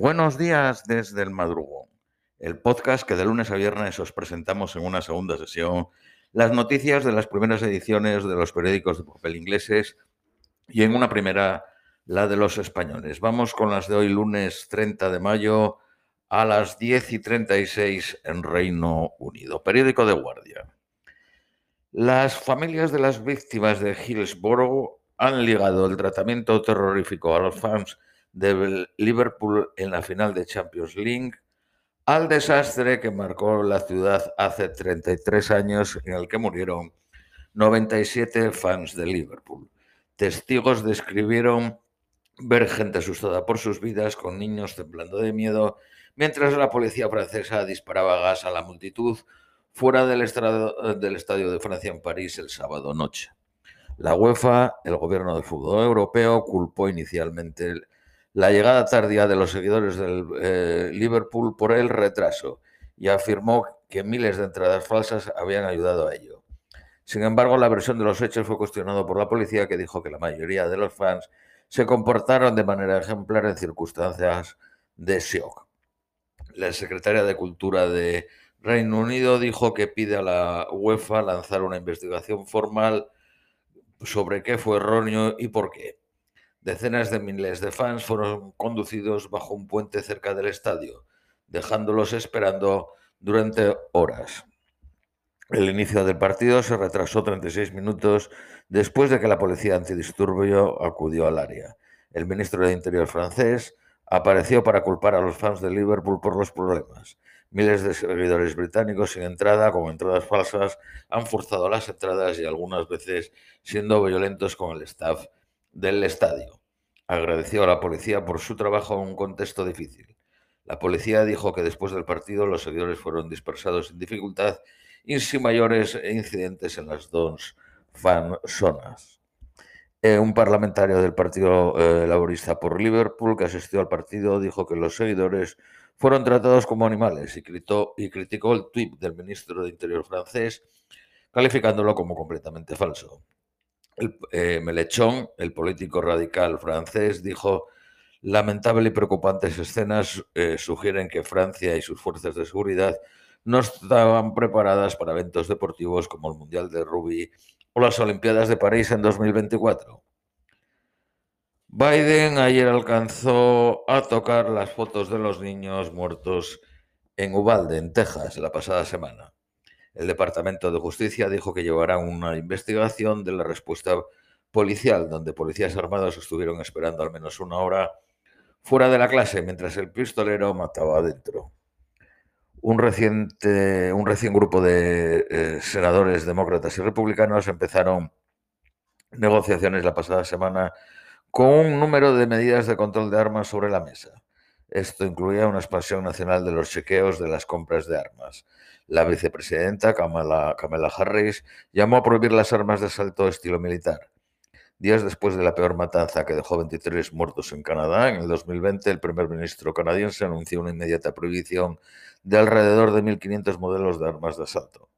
Buenos días desde el madrugón, el podcast que de lunes a viernes os presentamos en una segunda sesión las noticias de las primeras ediciones de los periódicos de papel ingleses y en una primera la de los españoles. Vamos con las de hoy lunes 30 de mayo a las 10 y 36 en Reino Unido. Periódico de Guardia. Las familias de las víctimas de Hillsborough han ligado el tratamiento terrorífico a los fans de Liverpool en la final de Champions League al desastre que marcó la ciudad hace 33 años en el que murieron 97 fans de Liverpool. Testigos describieron ver gente asustada por sus vidas con niños temblando de miedo mientras la policía francesa disparaba gas a la multitud fuera del, del Estadio de Francia en París el sábado noche. La UEFA, el gobierno del fútbol europeo, culpó inicialmente la llegada tardía de los seguidores del eh, Liverpool por el retraso y afirmó que miles de entradas falsas habían ayudado a ello. Sin embargo, la versión de los hechos fue cuestionada por la policía que dijo que la mayoría de los fans se comportaron de manera ejemplar en circunstancias de shock. La secretaria de Cultura de Reino Unido dijo que pide a la UEFA lanzar una investigación formal sobre qué fue erróneo y por qué. Decenas de miles de fans fueron conducidos bajo un puente cerca del estadio, dejándolos esperando durante horas. El inicio del partido se retrasó 36 minutos después de que la policía antidisturbio acudió al área. El ministro de Interior francés apareció para culpar a los fans de Liverpool por los problemas. Miles de seguidores británicos sin entrada, con entradas falsas, han forzado las entradas y algunas veces siendo violentos con el staff del estadio. Agradeció a la policía por su trabajo en un contexto difícil. La policía dijo que después del partido los seguidores fueron dispersados sin dificultad y sin mayores incidentes en las dos fan zonas. Eh, un parlamentario del Partido eh, Laborista por Liverpool que asistió al partido dijo que los seguidores fueron tratados como animales y, y criticó el tuit del ministro de Interior francés, calificándolo como completamente falso. El, eh, Melechón, el político radical francés, dijo, lamentable y preocupantes escenas eh, sugieren que Francia y sus fuerzas de seguridad no estaban preparadas para eventos deportivos como el Mundial de Rugby o las Olimpiadas de París en 2024. Biden ayer alcanzó a tocar las fotos de los niños muertos en Uvalde, en Texas, la pasada semana. El Departamento de Justicia dijo que llevará una investigación de la respuesta policial, donde policías armados estuvieron esperando al menos una hora fuera de la clase mientras el pistolero mataba adentro. Un, reciente, un recién grupo de eh, senadores demócratas y republicanos empezaron negociaciones la pasada semana con un número de medidas de control de armas sobre la mesa. Esto incluía una expansión nacional de los chequeos de las compras de armas. La vicepresidenta Kamala, Harris llamó a prohibir las armas de asalto estilo militar. Días después de la peor matanza que dejó 23 muertos en Canadá, en el 2020 el primer ministro canadiense anunció una inmediata prohibición de alrededor de 1.500 modelos de armas de asalto.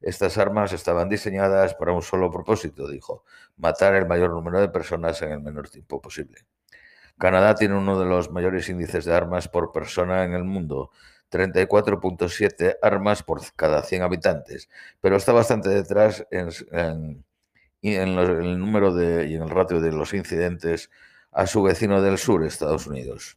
Estas armas estaban diseñadas para un solo propósito, dijo, matar el mayor número de personas en el menor tiempo posible. Canadá tiene uno de los mayores índices de armas por persona en el mundo, 34.7 armas por cada 100 habitantes, pero está bastante detrás en, el número de, y en el ratio de los incidentes a su vecino del sur, Estados Unidos.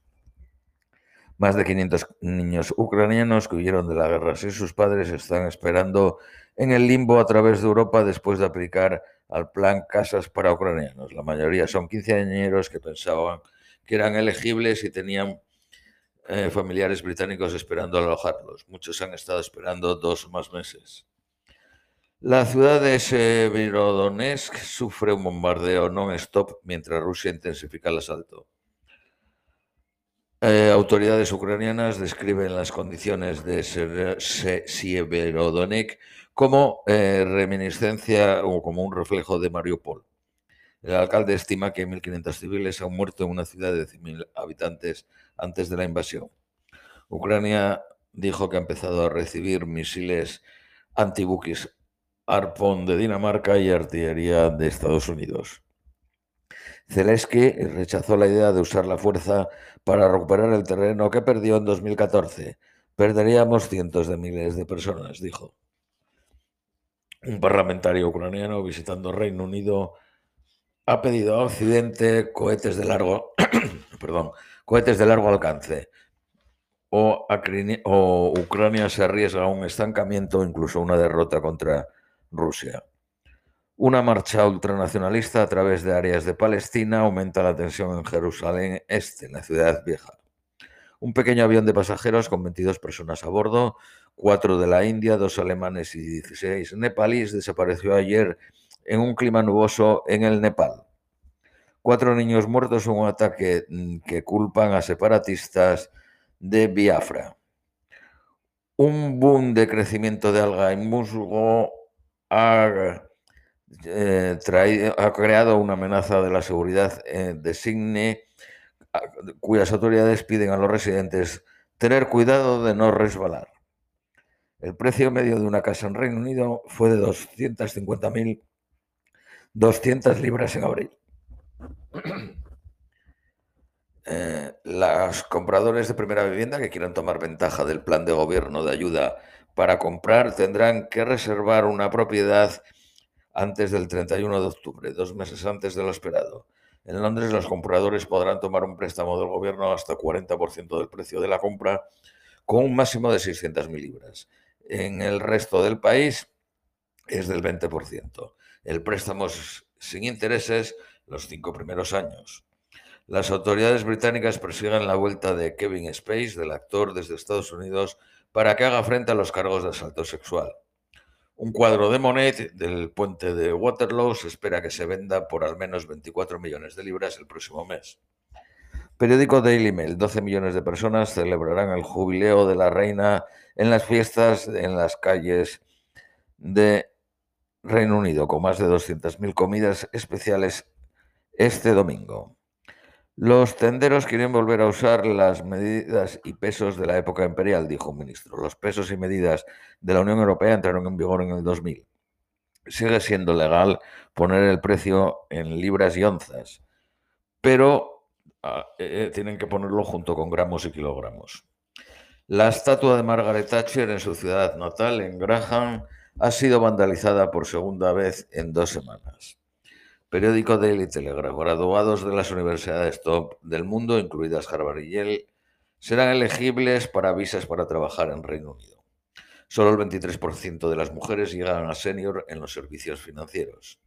Más de 500 niños ucranianos que huyeron de la guerra sin sus padres están esperando en el limbo a través de Europa después de aplicar al plan Casas para Ucranianos. La mayoría son quinceañeros que pensaban que eran elegibles y tenían eh, familiares británicos esperando alojarlos. Muchos han estado esperando dos o más meses. La ciudad de Severodonetsk sufre un bombardeo non-stop mientras Rusia intensifica el asalto. Eh, autoridades ucranianas describen las condiciones de Severodonetsk como eh, reminiscencia o como un reflejo de Mariupol. El alcalde estima que 1.500 civiles han muerto en una ciudad de 100.000 habitantes antes de la invasión. Ucrania dijo que ha empezado a recibir misiles antibuques Arpón de Dinamarca y artillería de Estados Unidos. Zelensky rechazó la idea de usar la fuerza para recuperar el terreno que perdió en 2014. Perderíamos cientos de miles de personas, dijo. Un parlamentario ucraniano visitando Reino Unido ha pedido a Occidente cohetes de largo, perdón, cohetes de largo alcance. O, o Ucrania se arriesga a un estancamiento o incluso una derrota contra Rusia. Una marcha ultranacionalista a través de áreas de Palestina aumenta la tensión en Jerusalén Este, en la ciudad vieja. Un pequeño avión de pasajeros con 22 personas a bordo, cuatro de la India, dos alemanes y 16 nepalíes, desapareció ayer en un clima nuboso en el Nepal. Cuatro niños muertos en un ataque mm, que culpan a separatistas de Biafra. Un boom de crecimiento de alga y musgo ha eh, creado una amenaza de la seguridad eh, de Signe, cuyas autoridades piden a los residentes tener cuidado de no resbalar. El precio medio de una casa en Reino Unido fue de 250.200 libras en abril. Eh, los compradores de primera vivienda que quieran tomar ventaja del plan de gobierno de ayuda para comprar tendrán que reservar una propiedad antes del 31 de octubre, dos meses antes de lo esperado. En Londres los compradores podrán tomar un préstamo del gobierno hasta 40% del precio de la compra con un máximo de 600.000 libras. En el resto del país es del 20%. El préstamo sin intereses los cinco primeros años. Las autoridades británicas persiguen la vuelta de Kevin Space, del actor, desde Estados Unidos para que haga frente a los cargos de asalto sexual. Un cuadro de Monet del puente de Waterloo se espera que se venda por al menos 24 millones de libras el próximo mes. Periódico Daily Mail. 12 millones de personas celebrarán el jubileo de la reina en las fiestas en las calles de Reino Unido, con más de 200.000 comidas especiales este domingo. Los tenderos quieren volver a usar las medidas y pesos de la época imperial, dijo un ministro. Los pesos y medidas de la Unión Europea entraron en vigor en el 2000. Sigue siendo legal poner el precio en libras y onzas, pero ah, eh, eh, tienen que ponerlo junto con gramos y kilogramos. La estatua de Margaret Thatcher en su ciudad natal, en Graham, ha sido vandalizada por segunda vez en dos semanas. Periódico Daily Telegraph. Graduados de las universidades top del mundo, incluidas Harvard y Yale, serán elegibles para visas para trabajar en Reino Unido. Solo el 23% de las mujeres llegan a senior en los servicios financieros.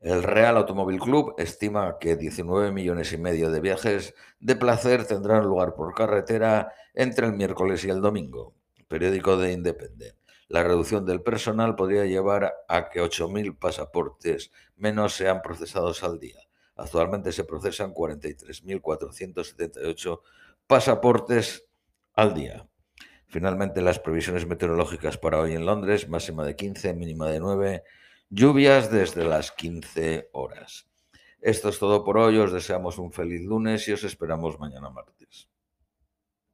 El Real Automóvil Club estima que 19 millones y medio de viajes de placer tendrán lugar por carretera entre el miércoles y el domingo. Periódico de Independent. La reducción del personal podría llevar a que 8.000 pasaportes menos sean procesados al día. Actualmente se procesan 43.478 pasaportes al día. Finalmente, las previsiones meteorológicas para hoy en Londres, máxima de 15, mínima de 9, lluvias desde las 15 horas. Esto es todo por hoy, os deseamos un feliz lunes y os esperamos mañana martes.